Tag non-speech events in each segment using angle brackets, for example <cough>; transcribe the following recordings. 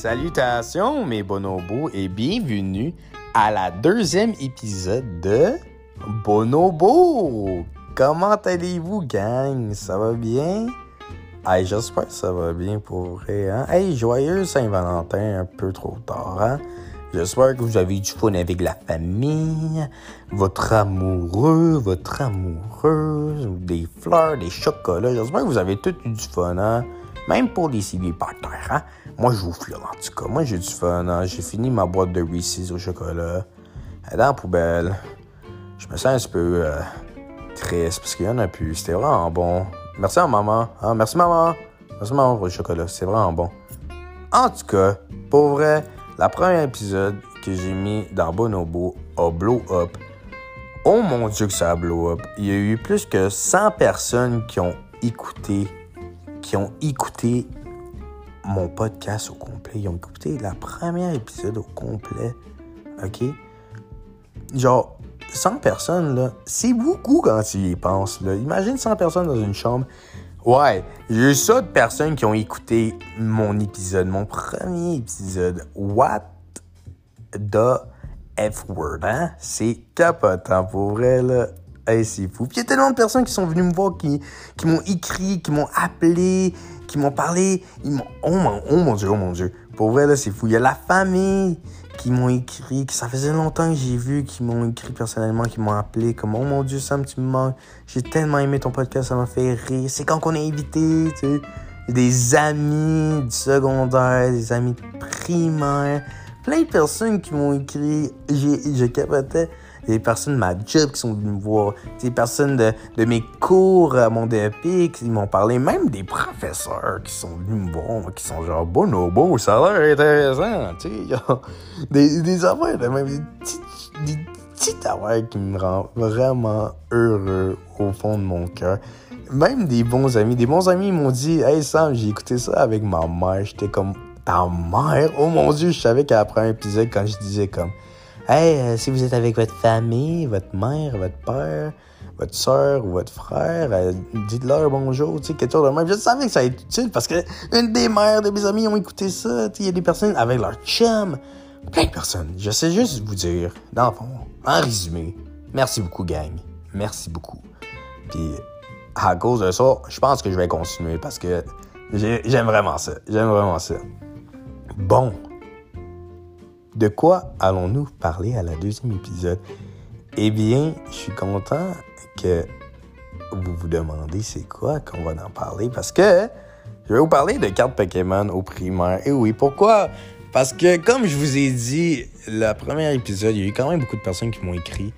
Salutations mes bonobos et bienvenue à la deuxième épisode de Bonobo. Comment allez-vous gang? Ça va bien? Hey, j'espère que ça va bien pour vrai. Hein? Hey, joyeux Saint-Valentin un peu trop tard. Hein? J'espère que vous avez eu du fun avec la famille, votre amoureux, votre amoureuse, des fleurs, des chocolats. J'espère que vous avez tous eu du fun, hein? Même pour les célibataires, hein? Moi, je vous file, en tout cas. Moi, j'ai du fun, hein? J'ai fini ma boîte de Reese's au chocolat. Elle est dans la poubelle. Je me sens un petit peu euh, triste parce qu'il y en a plus. C'était vraiment bon. Merci à maman. Hein? Merci, maman. Merci, maman, pour le chocolat. C'est vraiment bon. En tout cas, pour vrai, la première épisode que j'ai mis dans Bonobo a blow up. Oh mon dieu que ça a blow up. Il y a eu plus que 100 personnes qui ont écouté, qui ont écouté mon podcast au complet. Ils ont écouté la première épisode au complet. OK? Genre, 100 personnes, là, c'est beaucoup quand tu y penses, là. Imagine 100 personnes dans une chambre. Ouais, j'ai eu ça de personnes qui ont écouté mon épisode, mon premier épisode. What the F-word, hein? C'est capotant, pour vrai, là. Hey, c'est fou. Puis il y a tellement de personnes qui sont venues me voir, qui, qui m'ont écrit, qui m'ont appelé, qui m'ont parlé. Ils m'ont... Oh, mon, oh mon Dieu, oh mon Dieu. Pour vrai, là, c'est fou. Il y a la famille qui m'ont écrit, que ça faisait longtemps que j'ai vu, qui m'ont écrit personnellement, qui m'ont appelé, comme Oh mon Dieu, Sam, tu me manques. J'ai tellement aimé ton podcast, ça m'a fait rire. C'est quand qu'on est invité, tu sais. Des amis du secondaire, des amis de primaire. Plein de personnes qui m'ont écrit. J'ai, je capotais. Des personnes de ma job qui sont venues me voir. Des personnes de, de mes cours à mon DEP qui m'ont parlé. Même des professeurs qui sont venus me voir, qui sont genre bonobo, ça a l'air intéressant. Tu sais, <laughs> des, des même, des petites, des qui me rendent vraiment heureux au fond de mon cœur. Même des bons amis. Des bons amis m'ont dit Hey Sam, j'ai écouté ça avec ma mère. J'étais comme Ta mère? Oh mon dieu, je savais qu'à après un épisode, quand je disais comme Hey, euh, si vous êtes avec votre famille, votre mère, votre père, votre soeur ou votre frère, euh, dites-leur bonjour, tu sais, quelque chose de même. Je savais que ça allait être utile parce que une des mères de mes amis ont écouté ça. Il y a des personnes avec leur chum. Plein de personnes. Je sais juste vous dire, dans le fond, en résumé, merci beaucoup, gang. Merci beaucoup. Puis, à cause de ça, je pense que je vais continuer parce que j'ai- j'aime vraiment ça. J'aime vraiment ça. Bon. De quoi allons-nous parler à la deuxième épisode? Eh bien, je suis content que vous vous demandez c'est quoi qu'on va en parler parce que je vais vous parler de cartes Pokémon au primaire. Et oui, pourquoi? Parce que, comme je vous ai dit, le premier épisode, il y a eu quand même beaucoup de personnes qui m'ont écrit.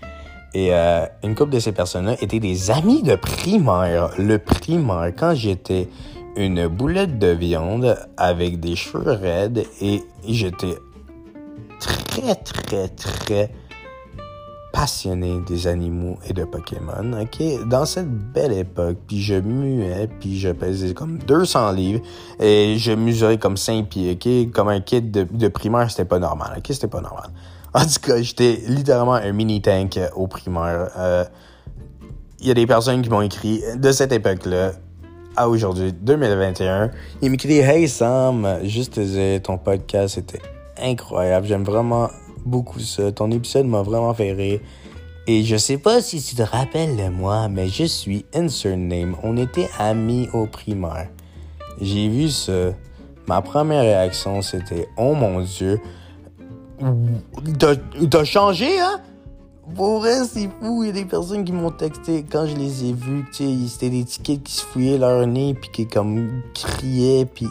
Et euh, une couple de ces personnes-là étaient des amis de primaire. Le primaire, quand j'étais une boulette de viande avec des cheveux raides et j'étais très, très, très passionné des animaux et de Pokémon, ok? Dans cette belle époque, puis je muais, puis je pesais comme 200 livres, et je mesurais comme 5 pieds, ok? Comme un kid de, primaire, c'était pas normal, ok? C'était pas normal. <laughs> En tout cas, j'étais littéralement un mini-tank euh, au primaire. Euh, Il y a des personnes qui m'ont écrit de cette époque-là, à aujourd'hui, 2021. Ils m'écrivent Hey Sam, juste te dire, ton podcast était incroyable. J'aime vraiment beaucoup ça. Ton épisode m'a vraiment fait rire. Et je sais pas si tu te rappelles de moi, mais je suis Insert Name. On était amis au primaire. J'ai vu ça. Ma première réaction, c'était Oh mon Dieu. T'as changé, hein? Pour vrai, c'est fou. Il y a des personnes qui m'ont texté quand je les ai vus. C'était des tickets qui se fouillaient leur nez, puis qui comme criaient, puis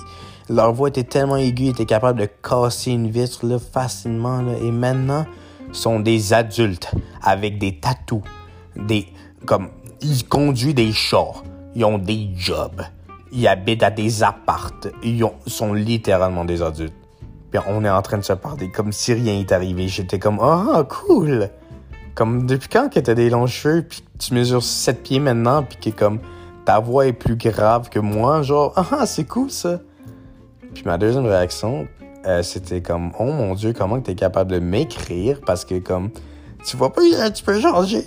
leur voix était tellement aiguë, ils étaient capables de casser une vitre là, facilement. Et maintenant, sont des adultes avec des tatous, des comme ils conduisent des chars, ils ont des jobs, ils habitent à des appartes, ils ont- sont littéralement des adultes. Puis on est en train de se parler comme si rien n'est arrivé. J'étais comme ah cool. Comme depuis quand que t'as des longs cheveux puis tu mesures 7 pieds maintenant puis que comme ta voix est plus grave que moi, genre ah c'est cool ça. Puis ma deuxième réaction, euh, c'était comme oh mon dieu comment t'es capable de m'écrire? Parce que comme tu vois pas euh, tu peux changer.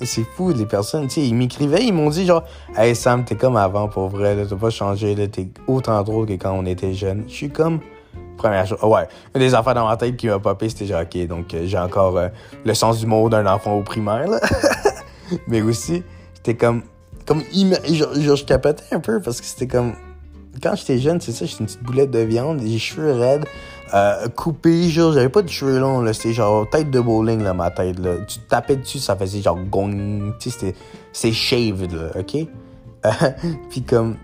Et c'est fou les personnes, tu sais ils m'écrivaient, ils m'ont dit genre hey Sam t'es comme avant pour vrai t'as pas changé t'es autant drôle que quand on était jeune. Je suis comme Première chose. Ouais. Une des affaires dans ma tête qui m'a popé, c'était genre, ok, donc euh, j'ai encore le sens du mot d'un enfant au primaire, là. <laughs> Mais aussi, c'était comme. Comme. Genre, genre, je capotais un peu parce que c'était comme. Quand j'étais jeune, c'est ça, j'étais une petite boulette de viande, des cheveux raides, euh, coupés, genre, j'avais pas de cheveux longs, là. C'était genre tête de bowling, là, ma tête, là. Tu tapais dessus, ça faisait genre gong. C'était. C'est shaved, là, ok? <laughs> Puis comme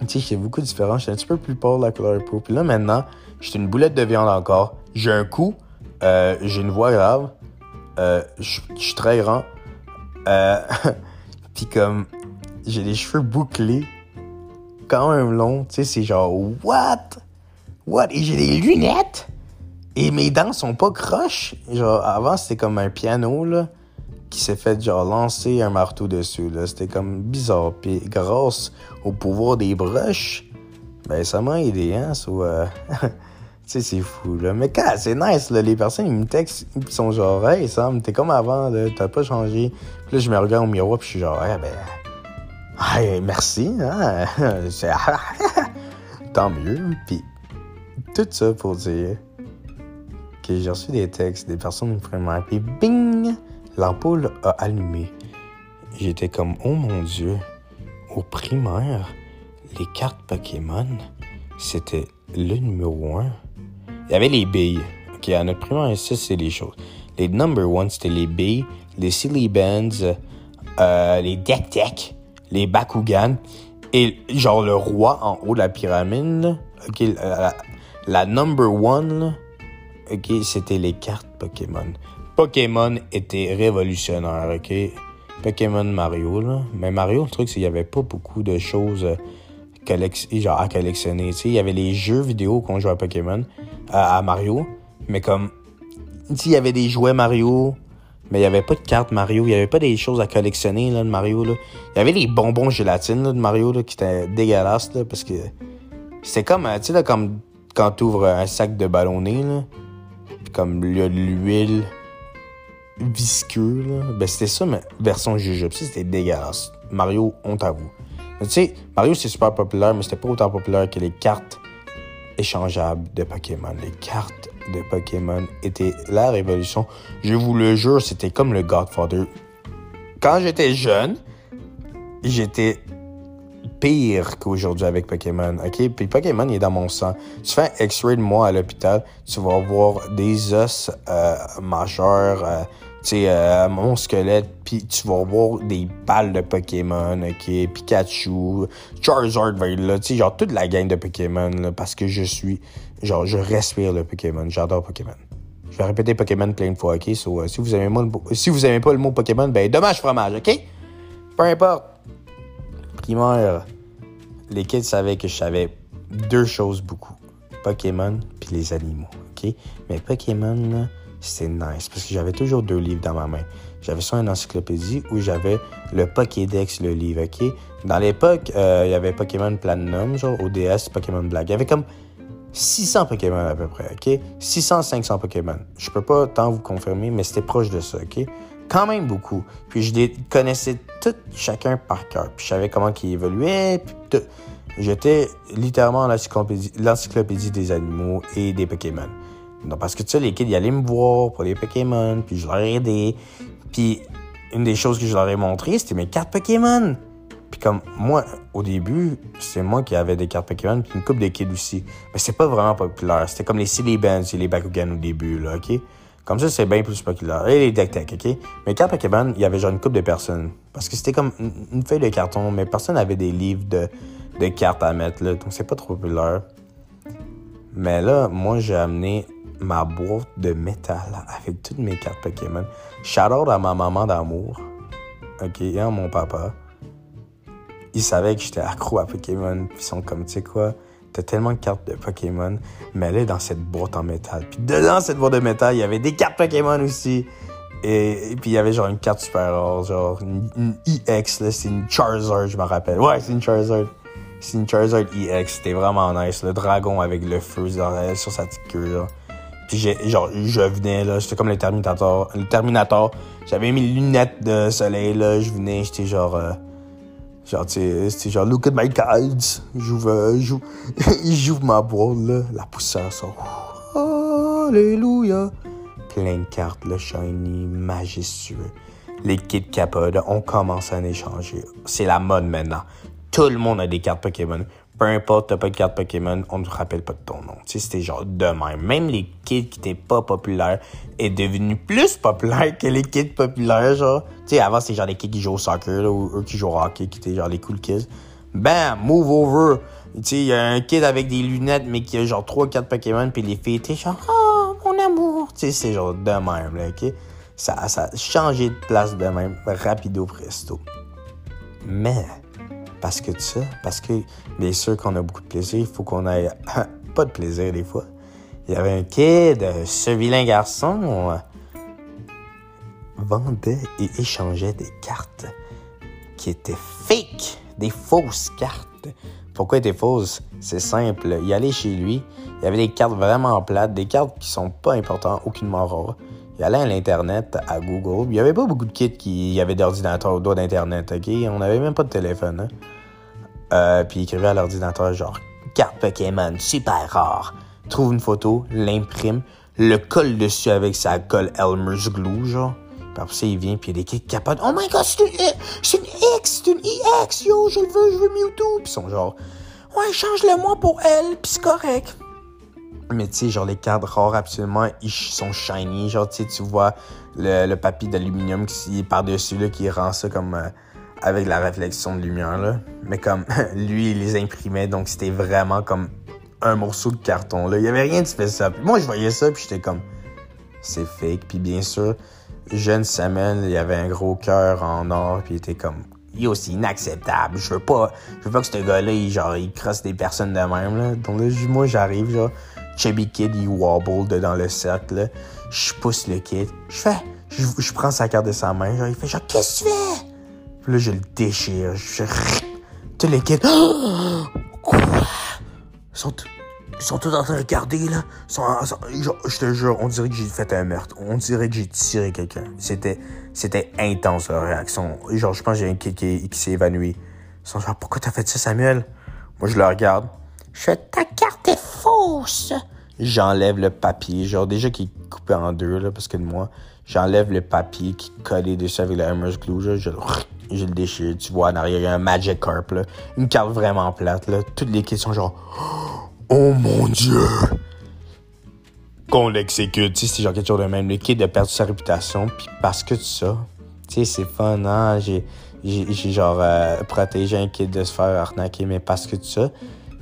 tu sais, j'étais beaucoup différent. J'étais un petit peu plus pâle la couleur peau. Puis là, maintenant, j'étais une boulette de viande encore. J'ai un cou. Euh, j'ai une voix grave. Euh, je suis très grand. Euh, <laughs> puis comme, j'ai les cheveux bouclés. Quand même longs. Tu sais, c'est genre, what? What? Et j'ai des lunettes. Et mes dents sont pas croches. Genre, avant, c'était comme un piano, là qui s'est fait genre lancer un marteau dessus. Là. C'était comme bizarre. Puis grâce au pouvoir des broches, ben ça m'a aidé, hein. Soit, <laughs> tu sais, c'est fou, là. Mais quand c'est nice, là, les personnes, ils me textent, ils sont genre, hey, Sam, t'es comme avant, là, t'as pas changé. Puis là, je me regarde au miroir, puis je suis genre, hey, ben, merci, hein. <laughs> <laughs> Tant mieux. Puis tout ça pour dire que j'ai reçu des textes des personnes vraiment, puis bing! L'ampoule a allumé. J'étais comme, oh mon Dieu, au primaire, les cartes Pokémon, c'était le numéro un. Il y avait les billes. OK, à notre primaire, ça, c'est les choses. Les number one, c'était les billes, les silly bands, euh, les deck deck, les Bakugan, et genre le roi en haut de la pyramide. La, number one, OK, c'était les cartes Pokémon. Pokémon était révolutionnaire, ok? Pokémon Mario, là. Mais Mario, le truc, c'est qu'il n'y avait pas beaucoup de choses euh, à collectionner. Il y avait les jeux vidéo qu'on jouait à Pokémon, à, Mario, mais comme, il y avait des jouets Mario, mais il n'y avait pas de cartes Mario, il n'y avait pas des choses à collectionner, là, de Mario, là. Il y avait les bonbons gélatine, de Mario, là, qui étaient dégueulasses, là, parce que c'est comme, tu sais, là, comme quand tu ouvres un sac de ballonné, là, comme il y a de l'huile, visqueux, là. Ben, c'était ça, mais version jujube. C'était dégueulasse. Mario, honte à vous. Mais tu sais, Mario, c'est super populaire, mais c'était pas autant populaire que les cartes échangeables de Pokémon. Les cartes de Pokémon étaient la révolution. Je vous le jure, c'était comme le Godfather. Quand j'étais jeune, j'étais pire qu'aujourd'hui avec Pokémon, ok? Puis Pokémon, il est dans mon sang. Tu fais un X-ray de moi à l'hôpital, tu vas voir des os euh, majeurs, euh, sais, euh, mon squelette, puis tu vas voir des balles de Pokémon, ok? Pikachu, Charizard va là, tu sais, genre toute la gang de Pokémon, là, parce que je suis, genre, je respire le Pokémon, j'adore Pokémon. Je vais répéter Pokémon plein de fois, ok? So, si, vous aimez si vous aimez pas le mot Pokémon, ben dommage fromage, ok? Peu importe primaire, les kids savaient que je savais deux choses beaucoup. Pokémon puis les animaux, OK? Mais Pokémon, c'est nice parce que j'avais toujours deux livres dans ma main. J'avais soit une encyclopédie ou j'avais le Pokédex, le livre, OK? Dans l'époque, euh, il y avait Pokémon Platinum, genre ODS, Pokémon Black. Il y avait comme 600 Pokémon à peu près, OK? 600, 500 Pokémon. Je peux pas tant vous confirmer, mais c'était proche de ça, OK? quand même beaucoup. Puis je les connaissais tous chacun par cœur. Puis je savais comment ils évoluaient. Puis J'étais littéralement l'encyclopédie des animaux et des Pokémon. Donc, parce que tu sais, les kids, ils allaient me voir pour les Pokémon, puis je leur ai aidé. Puis une des choses que je leur ai montré, c'était mes cartes Pokémon. Puis comme moi, au début, c'est moi qui avais des cartes Pokémon, puis une coupe de kids aussi. Mais c'est pas vraiment populaire. C'était comme les Silly Bands et les Bakugan au début, là, OK? Comme ça, c'est bien plus populaire. Et les deck tech, OK? Mais quand Pokémon, il y avait genre une couple de personnes. Parce que c'était comme une feuille de carton, mais personne n'avait des livres de, de cartes à mettre, là. Donc, c'est pas trop populaire. Mais là, moi, j'ai amené ma boîte de métal avec toutes mes cartes Pokémon. Shout à ma maman d'amour. OK? Et à mon papa. Ils savaient que j'étais accro à Pokémon. Puis ils sont comme, tu sais quoi? T'as tellement de cartes de Pokémon, mais elle est dans cette boîte en métal. Puis dedans cette boîte de métal, il y avait des cartes Pokémon aussi. Et, puis il y avait genre une carte super rare, genre une, EX, là, c'est une Charizard, je me rappelle. Ouais, c'est une Charizard. C'est une Charizard EX, c'était vraiment nice. Le dragon avec le feu sur sa petite queue. Puis j'ai, genre, je venais, là, j'étais comme le Terminator. Le Terminator. J'avais mes lunettes de soleil, là, je venais, j'étais genre... Euh, Genre, tu sais, genre, look at my cards. J'ouvre, euh, j'ouvre, <laughs> j'ouvre ma boîte, là. La poussière sort. Alléluia. Plein de cartes, le shiny, majestueux. Les kits capodes, on commence à en échanger. C'est la mode maintenant. Tout le monde a des cartes Pokémon. Peu importe, t'as pas de carte Pokémon, on ne te rappelle pas de ton nom. Tu sais, c'était genre de même. Même les kits qui étaient pas populaires est devenu plus populaire que les kits populaires, genre. Tu sais, avant, c'était genre les kids qui jouent au soccer, là, ou eux qui jouent au hockey, qui étaient genre les cool kids. Bam! Move over! Tu sais, il y a un kid avec des lunettes, mais qui a genre 3 4 Pokémon, puis les filles étaient genre, oh, mon amour! Tu sais, c'est genre de même, là, ok? Ça, ça a changé de place de même, rapido presto. Mais, parce que de ça, parce que bien sûr qu'on a beaucoup de plaisir, il faut qu'on ait <laughs> pas de plaisir des fois. Il y avait un kid, ce vilain garçon, euh, vendait et échangeait des cartes qui étaient fake, des fausses cartes. Pourquoi étaient fausses? C'est simple. Il allait chez lui, il y avait des cartes vraiment plates, des cartes qui sont pas importantes, aucunement rares. Il allait à l'Internet, à Google. Il n'y avait pas beaucoup de kits qui avaient d'ordinateur au doigt d'Internet, OK? On n'avait même pas de téléphone, hein? Euh, puis il écrivait à l'ordinateur genre carte Pokémon super rare. Trouve une photo, l'imprime, le colle dessus avec sa colle Elmer's Glue, genre. Puis après ça, il vient, puis il kits capotent. Oh my god, c'est une, c'est une X, c'est une EX, yo, je le veux, je veux Mewtwo. Puis ils sont genre, ouais, change-le moi pour elle, puis c'est correct. Mais tu sais, genre les cartes rares, absolument, ils sont shiny. Genre, tu sais, tu vois le, le papier d'aluminium qui est par-dessus, là, qui rend ça comme. Euh, avec la réflexion de lumière, là. Mais comme <laughs> lui, il les imprimait, donc c'était vraiment comme un morceau de carton, là. Il y avait rien de spécial. moi, je voyais ça, puis j'étais comme, c'est fake. Puis bien sûr, jeune Samuel, il avait un gros cœur en or, puis il était comme, yo, c'est inacceptable. Je veux pas, je veux pas que ce gars-là, il, genre, il crosse des personnes de même, là. Donc là, moi, j'arrive, genre, Chubby Kid, il wobble dans le cercle, là. Je pousse le kid. Je fais, je, je prends sa carte de sa main, genre, il fait, genre, qu'est-ce que tu fais? Là, je le déchire. Je... Tous les kids. <gasps> Quoi? Ils sont, ils sont tous en train de regarder, là. je te jure, on dirait que j'ai fait un meurtre. On dirait que j'ai tiré quelqu'un. C'était, c'était intense, leur réaction. Genre, je pense que j'ai un kid qui, qui s'est évanoui. Ils sont genre, pourquoi t'as fait ça, Samuel? Moi, je le regarde. Je ta carte est fausse. J'enlève le papier. Genre, déjà qu'il est coupé en deux, là, parce que de moi, j'enlève le papier qui est collé dessus avec le Hammer's Glue. Je je le déchire. Tu vois, en arrière, il y a un Magic Carp, là. Une carte vraiment plate, là. Toutes les questions, genre, oh mon dieu! Qu'on l'exécute, tu sais, c'est genre quelque chose de même. Le kid a perdu sa réputation, puis parce que ça, tu sais, c'est fun, hein. J'ai, j'ai, genre euh, protégé un kid de se faire arnaquer, mais parce que ça,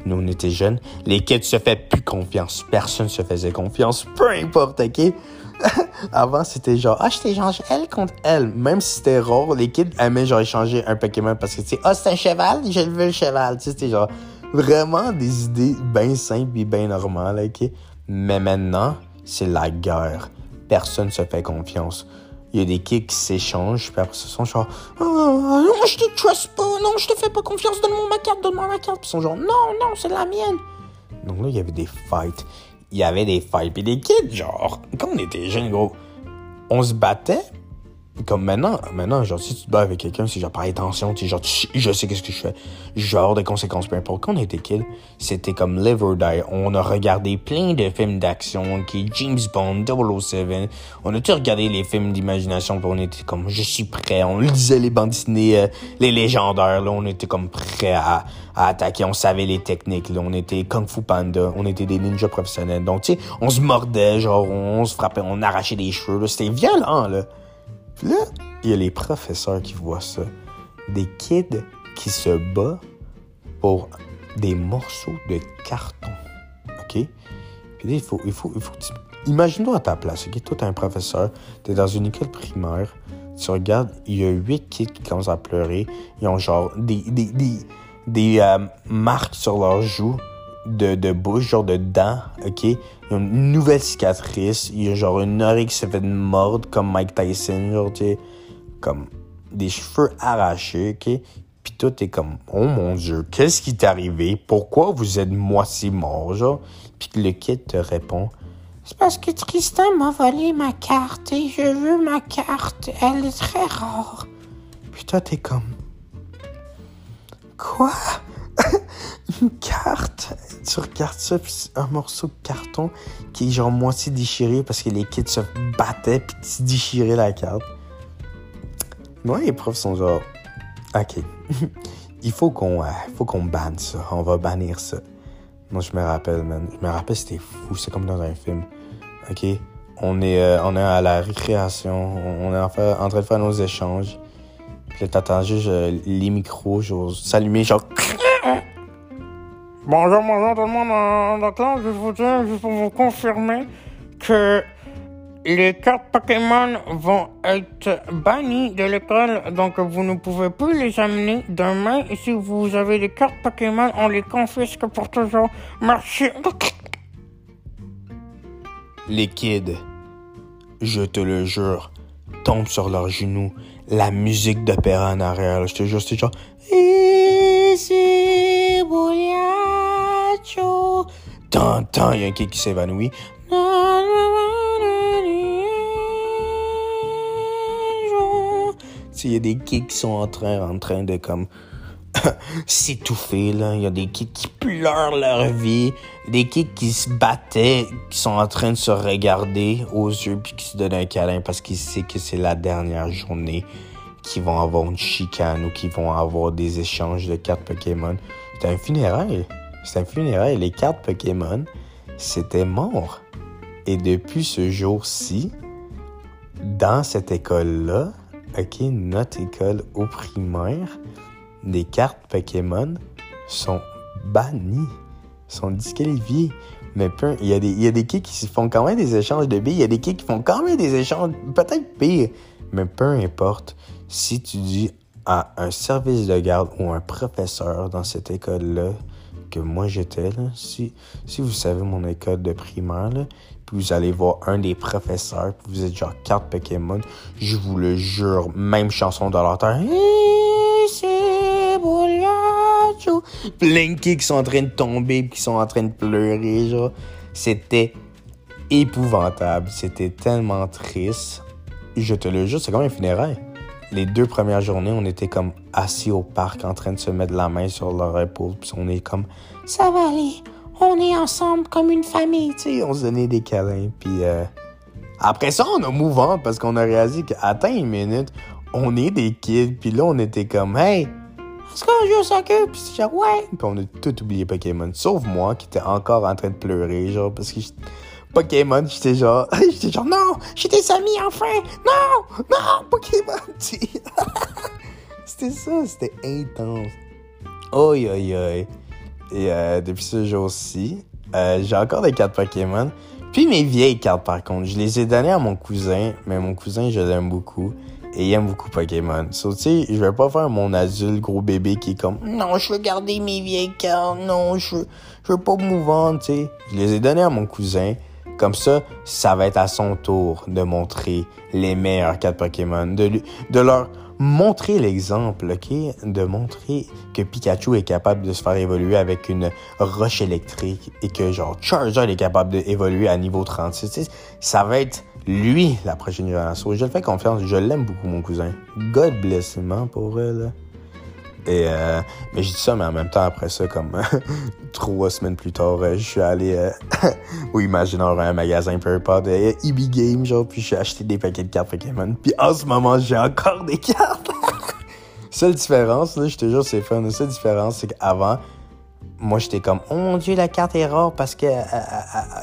nous, on était jeunes, les kids se faisaient plus confiance. Personne se faisait confiance, peu importe, ok? <laughs> Avant, c'était genre, ah, je t'échange elle contre elle. Même si c'était rare, les kids aimaient genre échanger un Pokémon parce que, tu sais, ah, c'est un cheval, je veux le cheval. Tu sais, c'était genre vraiment des idées bien simples et bien normales? Mais maintenant, c'est la guerre. Personne se fait confiance. Il y a des kids qui s'échangent, puis après, ils sont genre, oh, non, je te trust pas, non, je te fais pas confiance, donne-moi ma carte, donne-moi ma carte. Puis ils sont genre, non, non, c'est la mienne. Donc là, il y avait des fights il y avait des fights et des kids, genre, quand on était jeunes, gros, on se battait. Comme maintenant, maintenant, genre, si tu te bats avec quelqu'un, c'est genre par intention, tu genre, je sais qu'est-ce que je fais. Genre des conséquences, peu importe. Quand on était kids, c'était comme live or die. On a regardé plein de films d'action, qui James Bond, 007. On a tout regardé les films d'imagination, puis on était comme, je suis prêt. On lisait les bandes dessinées, euh, les légendaires, là, on était comme prêt à, à attaquer. On savait les techniques, là. On était Kung Fu Panda. On était des ninjas professionnels. Donc, tu sais, on se mordait, genre, on se frappait, on arrachait des cheveux, là. C'était violent, là. Puis là, il y a les professeurs qui voient ça. Des kids qui se battent pour des morceaux de carton. OK? Puis là, il faut, il faut, il faut Imagine-toi à ta place, OK? Toi, t'es un professeur, t'es dans une école primaire, tu regardes, il y a huit kids qui commencent à pleurer, ils ont genre des, des euh, marques sur leurs joues de, de bouche, genre de dents, ok? Ils ont une nouvelle cicatrice, il y a genre une oreille qui s'est fait mordre comme Mike Tyson, genre, tu sais, comme des cheveux arrachés, ok? Puis tout est comme, oh mon dieu, qu'est-ce qui t'est arrivé? Pourquoi vous êtes moitié mort, genre? Puis le kid te répond, c'est parce que Tristan m'a volé ma carte et je veux ma carte, elle est très rare. Puis toi, t'es comme, Quoi? <laughs> Une carte? Puis c'est un morceau de carton qui est genre moitié déchiré parce que les kids se battaient, puis tu déchirais la carte. Moi, les profs sont genre, OK, <laughs> il faut qu'on euh, qu'on banne ça. On va bannir ça. Moi, je me rappelle, man. Je me rappelle, c'était fou. C'est comme dans un film. OK? On est, euh, on est à la récréation. On est en train de faire nos échanges. T'attends juste euh, les micros, genre, s'allumer, genre... Bonjour, bonjour tout le monde dans la classe. Je vous juste pour vous confirmer que les cartes Pokémon vont être bannies de l'école, donc vous ne pouvez plus les amener demain. Et si vous avez des cartes Pokémon, on les confisque pour toujours. Merci. Les kids, je te le jure, tombent sur leurs genoux. La musique d'opéra en arrière, là, je te jure, c'est genre... Tant, tant, il y a un kid qui s'évanouit. Il y a des kids qui sont en train, en train de comme <laughs> s'étouffer là. Il y a des kids qui pleurent leur vie, des kids qui se battaient, qui sont en train de se regarder aux yeux puis qui se donnent un câlin parce qu'ils savent que c'est la dernière journée qu'ils vont avoir une chicane ou qu'ils vont avoir des échanges de cartes Pokémon. C'était un funérail. C'était un funérail. Les cartes Pokémon, c'était mort. Et depuis ce jour-ci, dans cette école-là, ok, notre école au primaire, les cartes Pokémon sont bannies, sont disqualifiées. Mais peu, il y, a des, il y a des kids qui font quand même des échanges de billes, il y a des kids qui font quand même des échanges, peut-être pire, mais peu importe. Si tu dis à un service de garde ou un professeur dans cette école-là que moi j'étais, si, si vous savez mon école de primaire, là, puis vous allez voir un des professeurs, puis vous êtes genre carte Pokémon, je vous le jure, même chanson de l'auteur. Plein kids qui sont en train de tomber, qui sont en train de pleurer, genre. C'était épouvantable. C'était tellement triste. Je te le jure, c'est comme un funérail. Les deux premières journées, on était comme assis au parc en train de se mettre la main sur leur épaule, puis on est comme ça va aller, on est ensemble comme une famille, tu sais. On se donnait des câlins, puis euh, après ça, on a mouvant parce qu'on a réalisé qu'à une minute, on est des kids, puis là, on était comme hey, est-ce qu'on joue au soccer? Puis c'est genre, ouais. On a tout oublié Pokémon. Sauf moi qui était encore en train de pleurer, genre, parce que j'étais- Pokémon, j'étais genre, <laughs> j'étais genre, non, j'étais Samy enfin! Non! Non! Pokémon! <laughs> <laughs> c'était ça, c'était intense. Oi, oi, oi. Et euh, depuis ce jour-ci, euh, j'ai encore des cartes Pokémon. Puis mes vieilles cartes, par contre, je les ai données à mon cousin, mais mon cousin, je l'aime beaucoup. Et il aime beaucoup Pokémon. So, tu sais, je vais pas faire mon adulte gros bébé qui est comme Non, je veux garder mes vieilles cartes. Non, je veux, je veux pas me tu sais. Je les ai données à mon cousin. Comme ça, ça va être à son tour de montrer les meilleures cartes Pokémon. De, de leur montrer l'exemple, OK? De montrer que Pikachu est capable de se faire évoluer avec une roche électrique et que, genre, Charizard est capable d'évoluer à niveau 36. Tu sais, ça va être lui, la prochaine génération. Je le fais confiance. Je l'aime beaucoup, mon cousin. God bless pour là. Et euh, mais j'ai dit ça, mais en même temps, après ça, comme <laughs> trois semaines plus tard, euh, je suis allé euh, <laughs> au un magasin peu importe, euh, EB Game, genre, puis j'ai acheté des paquets de cartes Pokémon. Puis en ce moment, j'ai encore des cartes. <laughs> Seule différence, là, je te jure, c'est fun. La seule différence, c'est qu'avant, moi, j'étais comme, oh mon dieu, la carte est rare parce que, euh,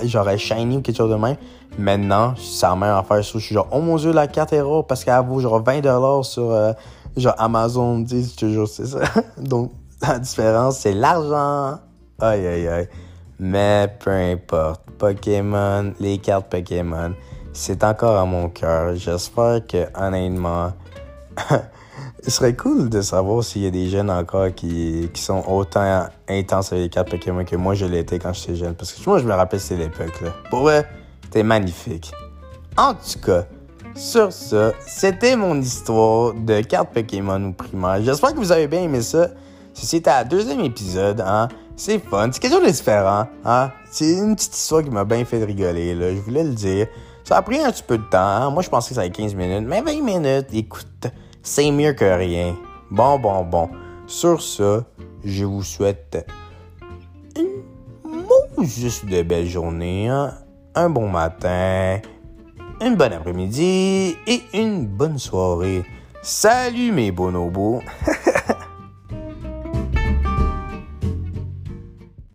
euh, est shiny ou quelque chose de même. Maintenant, c'est la même affaire. Je suis genre, oh mon dieu, la carte est rare parce qu'elle vaut genre 20$ sur, euh, genre, Amazon, te jure, c'est ça. <laughs> Donc, la différence, c'est l'argent. Aïe, aïe, aïe. Mais peu importe. Pokémon, les cartes Pokémon, c'est encore à mon cœur. J'espère que, honnêtement, <laughs> il serait cool de savoir s'il y a des jeunes encore qui, qui sont autant intenses avec les cartes Pokémon que moi je l'étais quand j'étais jeune. Parce que moi, je me rappelle c'est l'époque, là. Pour vrai, c'était magnifique. En tout cas, sur ça, c'était mon histoire de cartes Pokémon au primaire. J'espère que vous avez bien aimé ça. Ceci était à deuxième épisode, hein. C'est fun, c'est quelque chose de différent, hein. C'est une petite histoire qui m'a bien fait rigoler. Je voulais le dire. Ça a pris un petit peu de temps, hein. Moi, je pensais que ça allait 15 minutes, mais 20 minutes, écoute, c'est mieux que rien. Bon, bon, bon. Sur ça, je vous souhaite une juste de belle journée, hein. un bon matin, une bonne après-midi et une bonne soirée. Salut mes bonobos! <laughs>